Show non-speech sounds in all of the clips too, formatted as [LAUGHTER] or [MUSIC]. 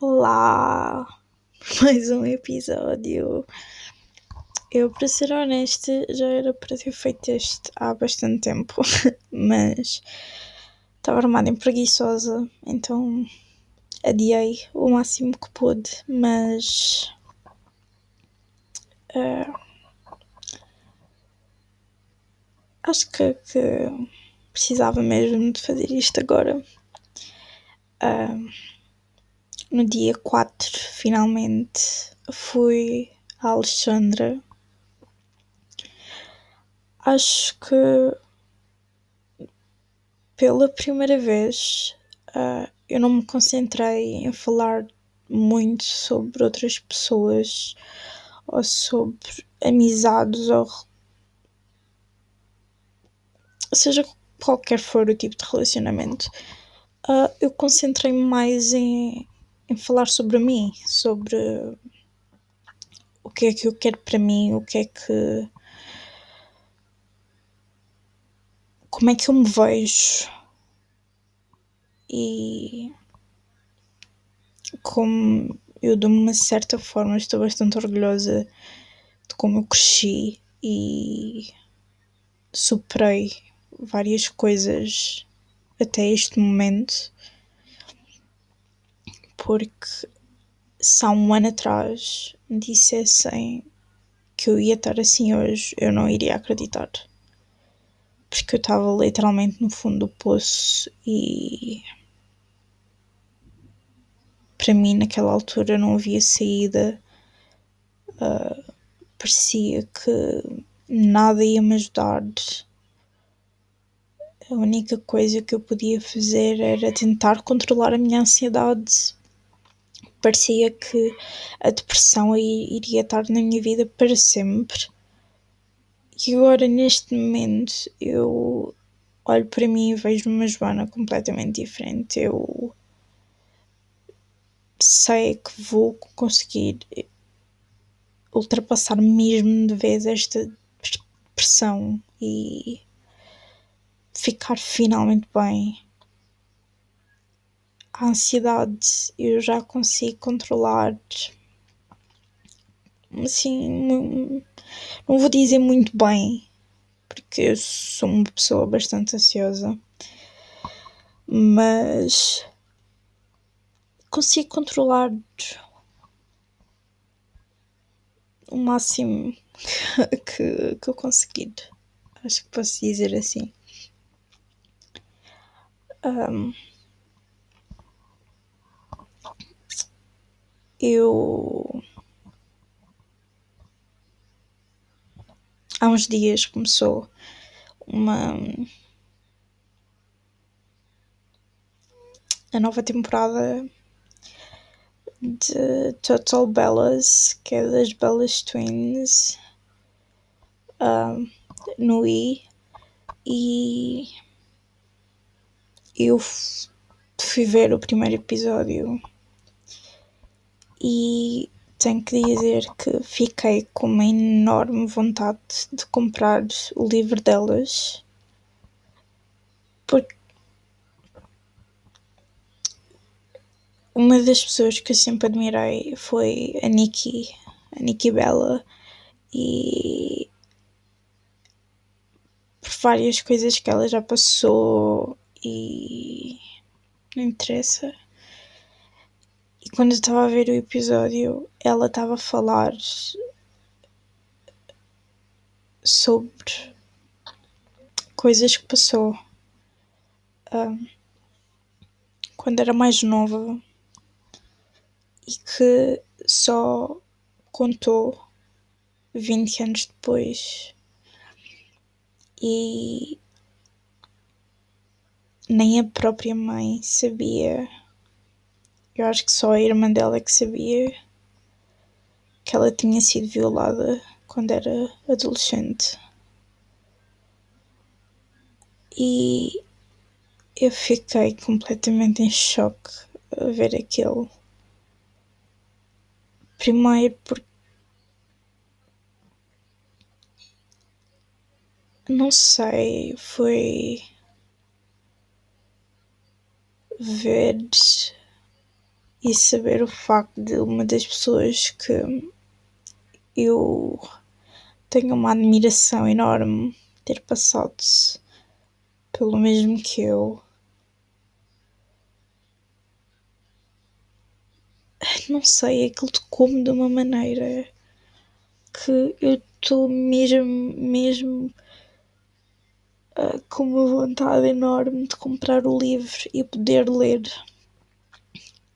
Olá! [LAUGHS] Mais um episódio. Eu, para ser honesta, já era para ter feito este há bastante tempo, [LAUGHS] mas estava armada em preguiçosa, então adiei o máximo que pude, mas. Uh, acho que, que, precisava mesmo de fazer isto agora. Uh, no dia 4, finalmente, fui a Alexandra. Acho que pela primeira vez uh, eu não me concentrei em falar muito sobre outras pessoas ou sobre amizades ou seja qualquer for o tipo de relacionamento. Uh, eu concentrei-me mais em em falar sobre mim, sobre o que é que eu quero para mim, o que é que. como é que eu me vejo e como eu de uma certa forma estou bastante orgulhosa de como eu cresci e superei várias coisas até este momento porque se há um ano atrás me dissessem que eu ia estar assim hoje, eu não iria acreditar. Porque eu estava literalmente no fundo do poço e. Para mim, naquela altura, não havia saída. Uh, parecia que nada ia me ajudar. A única coisa que eu podia fazer era tentar controlar a minha ansiedade parecia que a depressão iria estar na minha vida para sempre. E agora, neste momento, eu olho para mim e vejo uma Joana completamente diferente. Eu sei que vou conseguir ultrapassar mesmo de vez esta pressão e ficar finalmente bem a ansiedade eu já consigo controlar. Assim, não vou dizer muito bem, porque eu sou uma pessoa bastante ansiosa, mas consigo controlar o máximo [LAUGHS] que, que eu conseguir. Acho que posso dizer assim. Um, eu há uns dias começou uma a nova temporada de Total Bellas, que é das Bellas Twins uh, no I e eu fui ver o primeiro episódio e tenho que dizer que fiquei com uma enorme vontade de comprar o livro delas porque uma das pessoas que eu sempre admirei foi a Nikki, a Nikki Bella e por várias coisas que ela já passou e não interessa e quando eu estava a ver o episódio, ela estava a falar sobre coisas que passou quando era mais nova e que só contou 20 anos depois. E nem a própria mãe sabia eu acho que só a irmã dela é que sabia que ela tinha sido violada quando era adolescente. E eu fiquei completamente em choque a ver aquilo. Primeiro porque não sei, foi ver e saber o facto de uma das pessoas que eu tenho uma admiração enorme ter passado pelo mesmo que eu. Não sei, aquilo tocou-me de uma maneira que eu estou mesmo, mesmo uh, com uma vontade enorme de comprar o livro e poder ler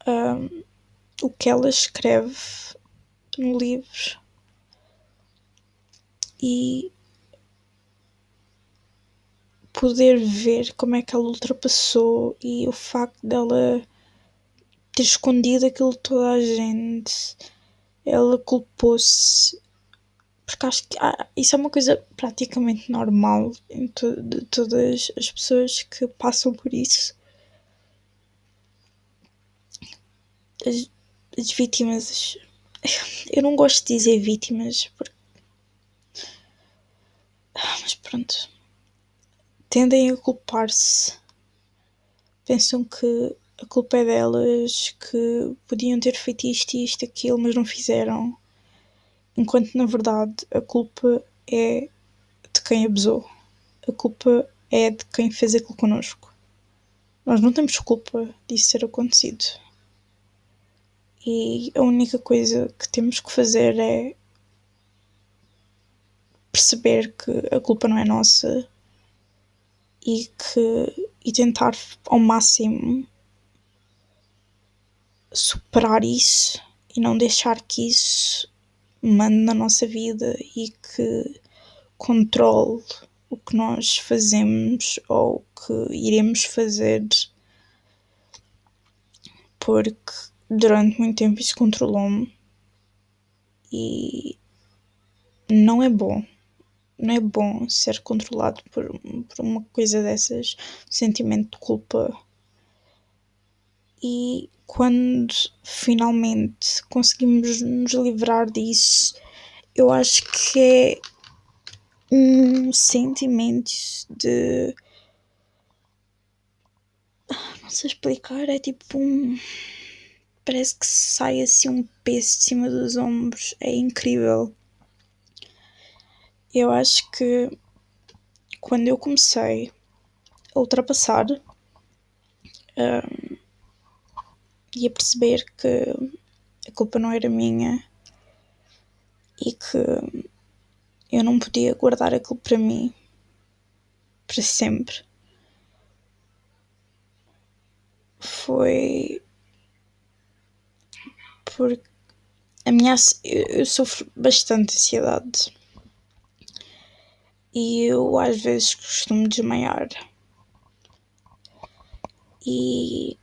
uh, o que ela escreve no livro e poder ver como é que ela ultrapassou e o facto dela ter escondido aquilo de toda a gente. Ela culpou-se porque acho que ah, isso é uma coisa praticamente normal em to de todas as pessoas que passam por isso. As, as vítimas. Eu não gosto de dizer vítimas porque. Ah, mas pronto. Tendem a culpar-se. Pensam que a culpa é delas, que podiam ter feito isto, isto, aquilo, mas não fizeram enquanto na verdade a culpa é de quem abusou. A culpa é de quem fez aquilo connosco. Nós não temos culpa disso ter acontecido. E a única coisa que temos que fazer é perceber que a culpa não é nossa e que e tentar ao máximo superar isso e não deixar que isso mande na nossa vida e que controle o que nós fazemos ou o que iremos fazer, porque durante muito tempo isso controlou-me e não é bom. Não é bom ser controlado por, por uma coisa dessas, sentimento de culpa. E quando finalmente conseguimos nos livrar disso, eu acho que é um sentimento de. Não sei explicar, é tipo um. Parece que sai assim um peso de cima dos ombros, é incrível. Eu acho que quando eu comecei a ultrapassar. Um, e a perceber que a culpa não era minha e que eu não podia guardar aquilo para mim para sempre. Foi porque a minha eu, eu sofro bastante ansiedade e eu às vezes costumo desmaiar e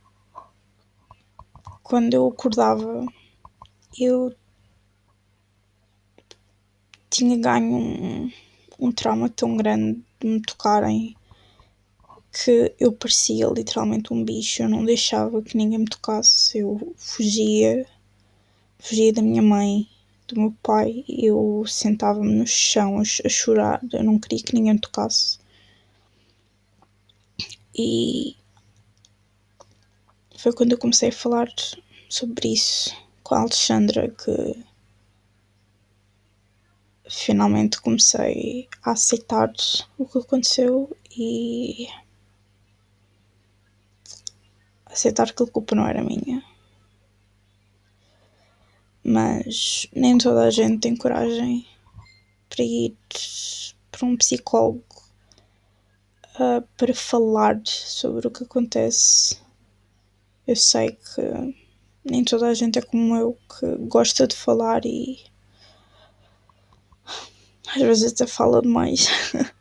quando eu acordava, eu tinha ganho um, um trauma tão grande de me tocarem que eu parecia literalmente um bicho. Eu não deixava que ninguém me tocasse. Eu fugia, fugia da minha mãe, do meu pai. Eu sentava-me no chão a, a chorar. Eu não queria que ninguém tocasse. E foi quando eu comecei a falar sobre isso com a Alexandra que finalmente comecei a aceitar o que aconteceu e aceitar que a culpa não era minha. Mas nem toda a gente tem coragem para ir para um psicólogo uh, para falar sobre o que acontece eu sei que nem toda a gente é como eu, que gosta de falar e às vezes até fala demais. [LAUGHS]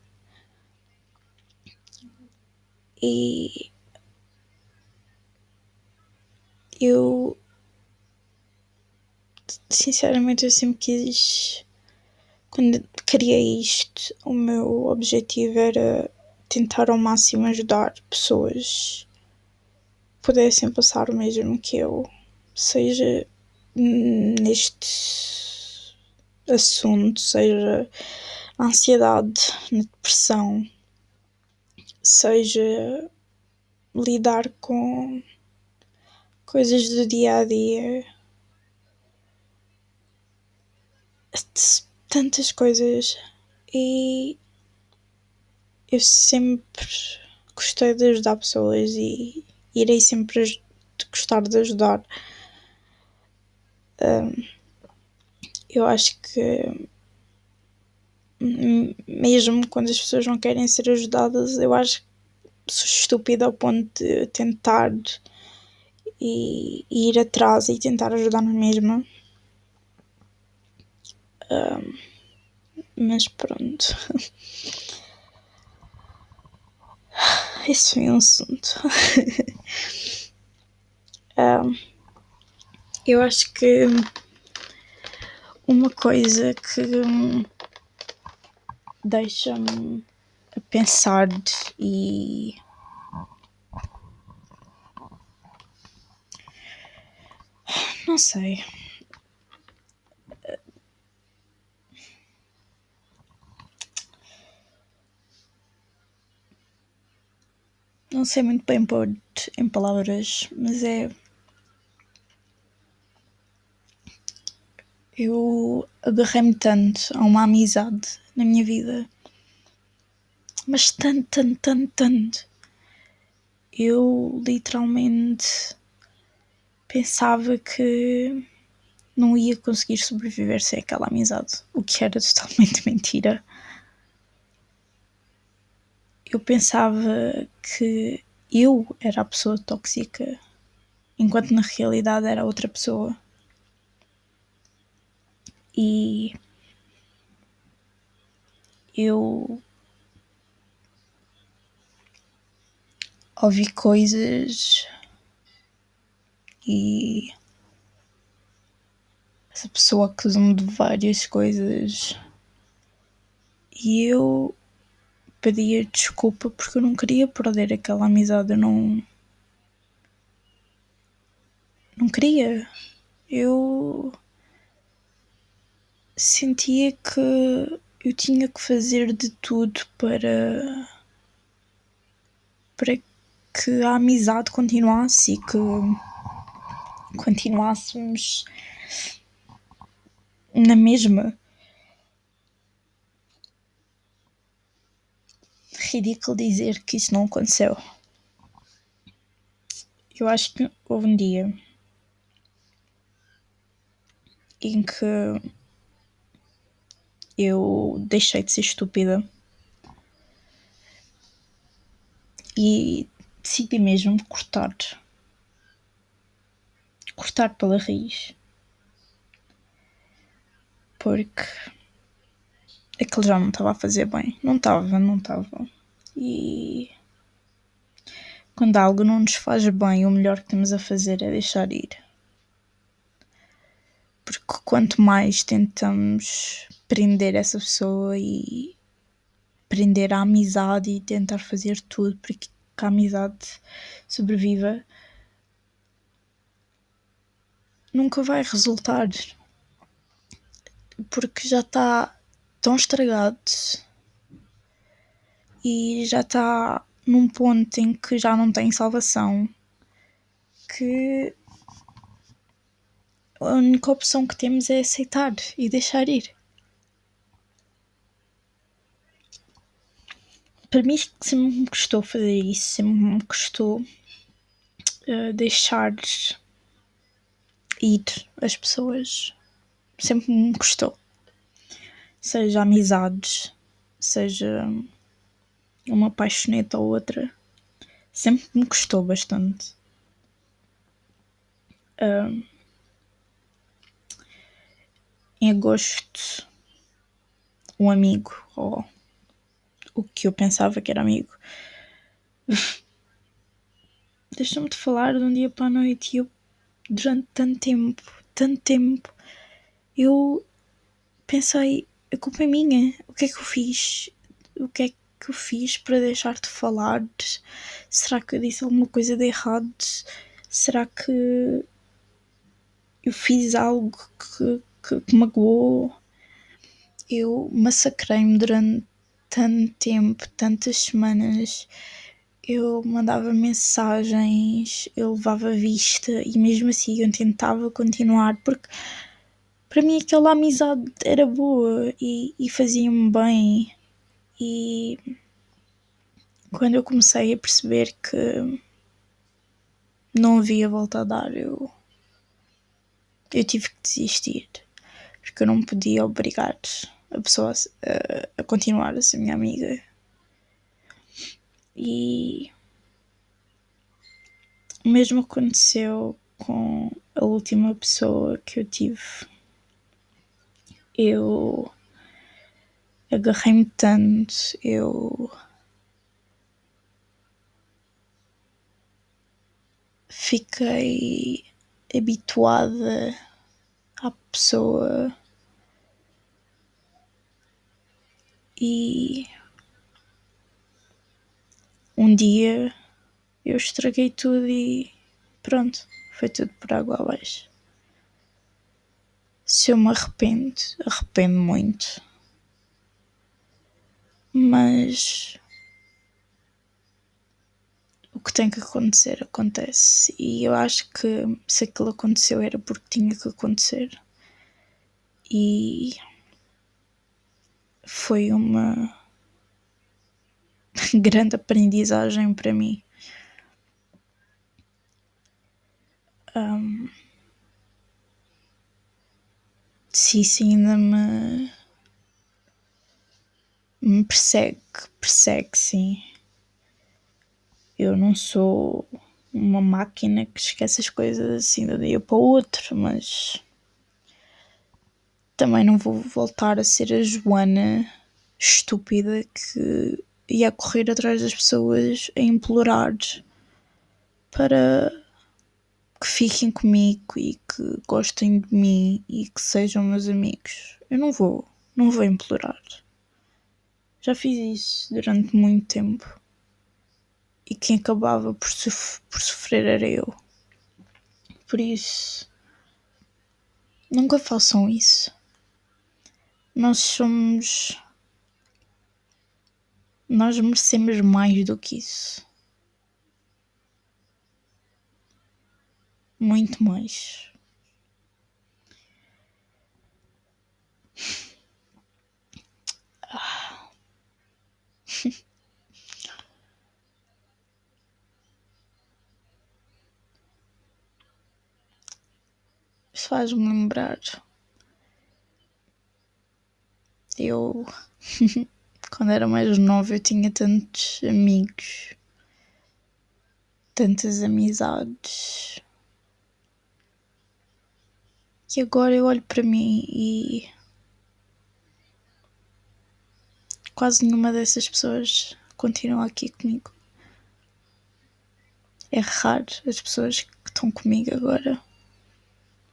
e eu sinceramente eu sempre quis quando criei isto o meu objetivo era tentar ao máximo ajudar pessoas pudessem passar o mesmo que eu, seja neste assunto, seja na ansiedade, na depressão, seja lidar com coisas do dia a dia. Tantas coisas. E eu sempre gostei de ajudar pessoas e irei sempre gostar de ajudar. Eu acho que mesmo quando as pessoas não querem ser ajudadas, eu acho que sou estúpida ao ponto de tentar e, ir atrás e tentar ajudar na mesma. Um, mas pronto. [LAUGHS] Esse foi um assunto. [LAUGHS] um, eu acho que uma coisa que deixa-me a pensar e não sei. Não sei muito bem pôr em palavras, mas é. Eu agarrei-me tanto a uma amizade na minha vida, mas tanto, tanto, tanto, tanto. Eu literalmente pensava que não ia conseguir sobreviver sem aquela amizade, o que era totalmente [LAUGHS] mentira. Eu pensava que eu era a pessoa tóxica, enquanto na realidade era outra pessoa. E eu ouvi coisas e essa pessoa acusou-me de várias coisas e eu pedia desculpa porque eu não queria perder aquela amizade, eu não. Não queria. Eu sentia que eu tinha que fazer de tudo para. para que a amizade continuasse e que continuássemos na mesma. Ridículo dizer que isso não aconteceu. Eu acho que houve um dia em que eu deixei de ser estúpida e decidi mesmo cortar cortar pela raiz porque aquilo já não estava a fazer bem. Não estava, não estava. E quando algo não nos faz bem, o melhor que temos a fazer é deixar ir. Porque quanto mais tentamos prender essa pessoa e prender a amizade e tentar fazer tudo para que a amizade sobreviva, nunca vai resultar. Porque já está tão estragado e já está num ponto em que já não tem salvação que a única opção que temos é aceitar e deixar ir. Para mim sempre me custou fazer isso, sempre me custou uh, deixar ir as pessoas. Sempre me custou. Seja amizades, seja uma paixoneta ou outra, sempre me custou bastante. Uh, em agosto, um amigo, ou o que eu pensava que era amigo, [LAUGHS] deixou-me de falar de um dia para a noite e eu, durante tanto tempo, tanto tempo, eu pensei, a culpa é minha, o que é que eu fiz? O que é que que eu fiz para deixar de falar? Será que eu disse alguma coisa de errado? Será que eu fiz algo que, que, que magoou? Eu massacrei-me durante tanto tempo, tantas semanas. eu mandava mensagens, eu levava vista e mesmo assim eu tentava continuar porque para mim aquela amizade era boa e, e fazia-me bem e quando eu comecei a perceber que não havia volta a dar, eu, eu tive que desistir porque eu não podia obrigar a pessoa a, a continuar a ser minha amiga. E o mesmo aconteceu com a última pessoa que eu tive. Eu agarrei-me tanto, eu fiquei habituada à pessoa e um dia eu estraguei tudo e pronto, foi tudo por água abaixo. Se eu me arrependo, arrependo muito. Mas o que tem que acontecer acontece. E eu acho que se aquilo aconteceu era porque tinha que acontecer. E foi uma [LAUGHS] grande aprendizagem para mim. Um, se isso ainda me, me persegue, persegue sim. Eu não sou uma máquina que esquece as coisas assim de um dia para o outro, mas também não vou voltar a ser a Joana estúpida que ia correr atrás das pessoas a implorar para que fiquem comigo e que gostem de mim e que sejam meus amigos. Eu não vou, não vou implorar. Já fiz isso durante muito tempo. E quem acabava por, sof por sofrer era eu. Por isso, nunca façam isso. Nós somos. Nós merecemos mais do que isso. Muito mais. Ah. Faz-me lembrar eu, [LAUGHS] quando era mais nova, eu tinha tantos amigos, tantas amizades. E agora eu olho para mim e quase nenhuma dessas pessoas continua aqui comigo. É raro as pessoas que estão comigo agora.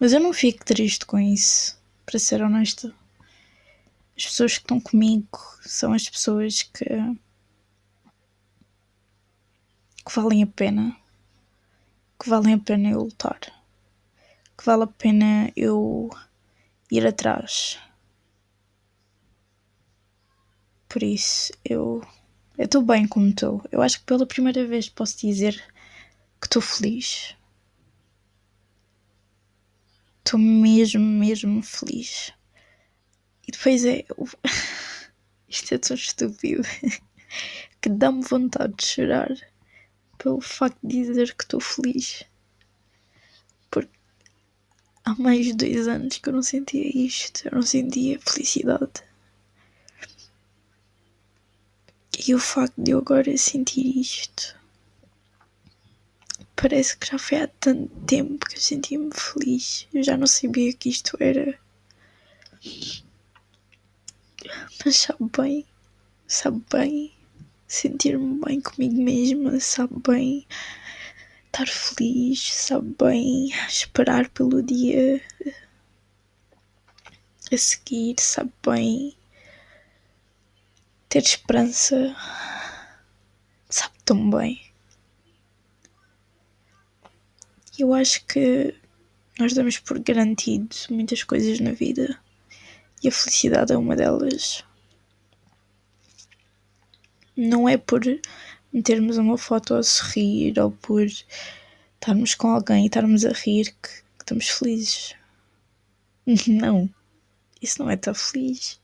Mas eu não fico triste com isso, para ser honesta as pessoas que estão comigo são as pessoas que, que valem a pena, que valem a pena eu lutar, que vale a pena eu ir atrás. Por isso, eu estou bem como estou. Eu acho que pela primeira vez posso dizer que estou feliz. Estou mesmo, mesmo feliz. E depois é. [LAUGHS] Isto é tão estúpido [LAUGHS] que dá-me vontade de chorar pelo facto de dizer que estou feliz. Porque há mais de dois anos que eu não sentia isto, eu não sentia felicidade. E o facto de eu agora sentir isto parece que já foi há tanto tempo que eu sentia-me feliz. Eu já não sabia que isto era mas sabe bem, sabe bem sentir-me bem comigo mesma, sabe bem estar feliz, sabe bem esperar pelo dia a seguir, sabe bem ter esperança, sabe tão bem. Eu acho que nós damos por garantido muitas coisas na vida e a felicidade é uma delas. Não é por metermos uma foto a sorrir ou por estarmos com alguém e estarmos a rir que, que estamos felizes. [LAUGHS] Não, isso não é estar feliz.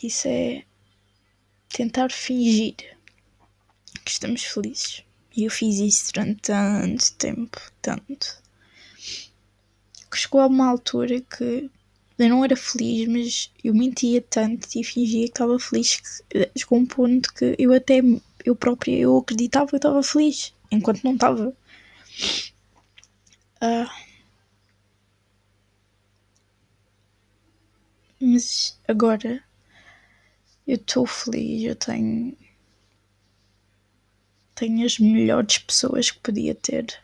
Isso é tentar fingir que estamos felizes. E eu fiz isso durante tanto tempo, tanto. Que chegou a uma altura que eu não era feliz, mas eu mentia tanto e fingia que estava feliz que chegou um ponto que eu até eu própria eu acreditava que estava feliz, enquanto não estava. Uh, mas agora eu estou feliz, eu tenho tenho as melhores pessoas que podia ter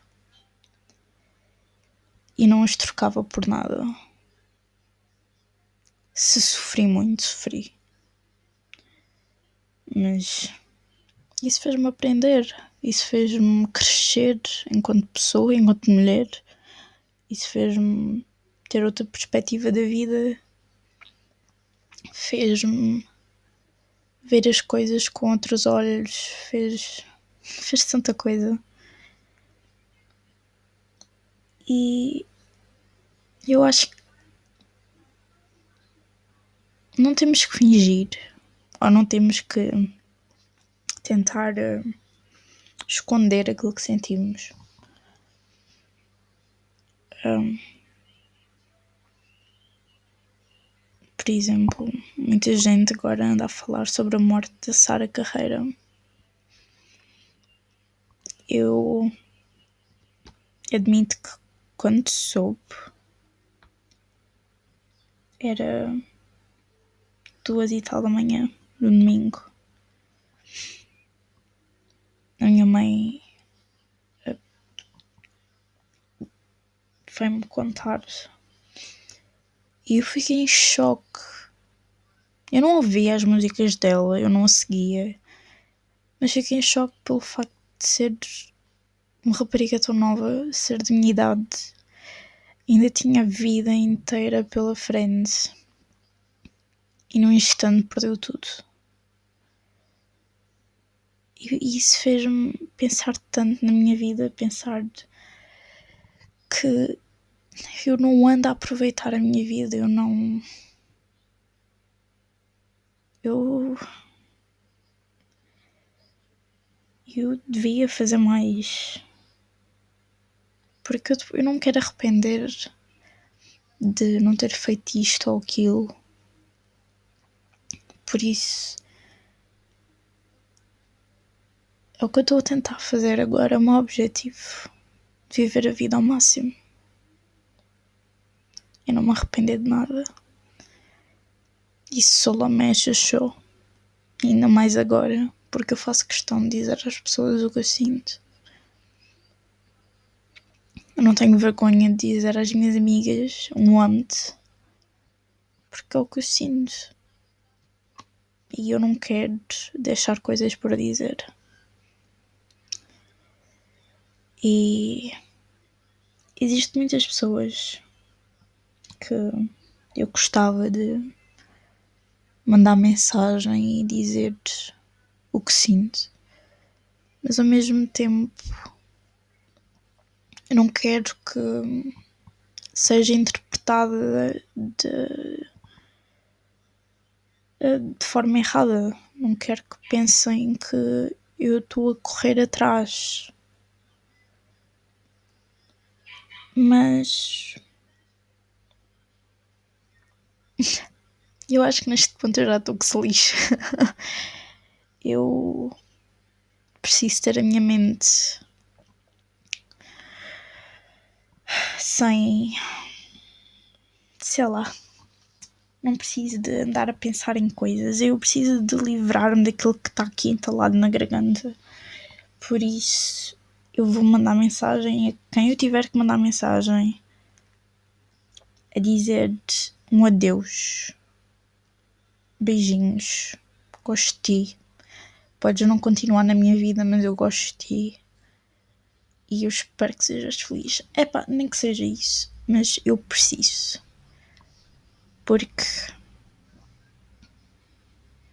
e não as trocava por nada. Se sofri muito, sofri. Mas isso fez-me aprender, isso fez-me crescer enquanto pessoa, enquanto mulher. Isso fez-me ter outra perspectiva da vida. Fez-me ver as coisas com outros olhos. Fez fez tanta coisa. E eu acho que não temos que fingir ou não temos que tentar uh, esconder aquilo que sentimos. Um, por exemplo, muita gente agora anda a falar sobre a morte da Sara Carreira eu admito que quando soube era duas e tal da manhã, no domingo. A minha mãe eh, foi-me contar e eu fiquei em choque. Eu não ouvia as músicas dela, eu não a seguia, mas fiquei em choque pelo facto de ser uma rapariga tão nova, ser de minha idade, ainda tinha a vida inteira pela frente e num instante perdeu tudo. E isso fez-me pensar tanto na minha vida, pensar que eu não ando a aproveitar a minha vida, eu não. Eu eu devia fazer mais. Porque eu, eu não quero arrepender de não ter feito isto ou aquilo. Por isso. É o que eu estou a tentar fazer agora, é o meu objetivo. Viver a vida ao máximo. E não me arrepender de nada. Se só lamecha, show. Ainda mais agora porque eu faço questão de dizer às pessoas o que eu sinto. Eu não tenho vergonha de dizer às minhas amigas um amo-te, porque é o que eu sinto. E eu não quero deixar coisas por dizer. E existem muitas pessoas que eu gostava de mandar mensagem e dizer o que sinto, mas ao mesmo tempo eu não quero que seja interpretada de, de forma errada. Não quero que pensem que eu estou a correr atrás. Mas [LAUGHS] eu acho que neste ponto eu já estou que se. [LAUGHS] eu preciso ter a minha mente sem sei lá não preciso de andar a pensar em coisas. Eu preciso de livrar-me daquilo que está aqui entalado na garganta. Por isso eu vou mandar mensagem a quem eu tiver que mandar mensagem a dizer um adeus. Beijinhos. Ti Podes não continuar na minha vida, mas eu gosto de ti. E eu espero que sejas feliz. É nem que seja isso. Mas eu preciso. Porque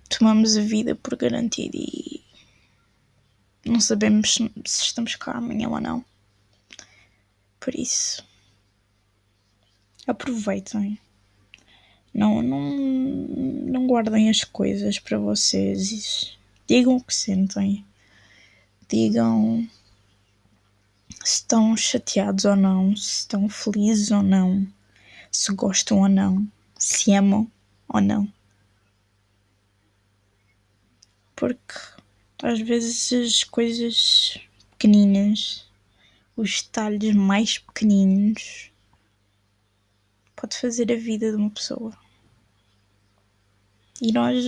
tomamos a vida por garantida e não sabemos se estamos cá amanhã ou não. Por isso, aproveitem. Não, não, não guardem as coisas para vocês. Digam o que sentem. Digam se estão chateados ou não, se estão felizes ou não, se gostam ou não, se amam ou não. Porque às vezes as coisas pequeninas, os detalhes mais pequeninos, pode fazer a vida de uma pessoa. E nós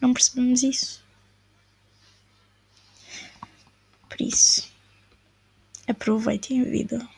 não percebemos isso. Por isso, aproveitem a vida.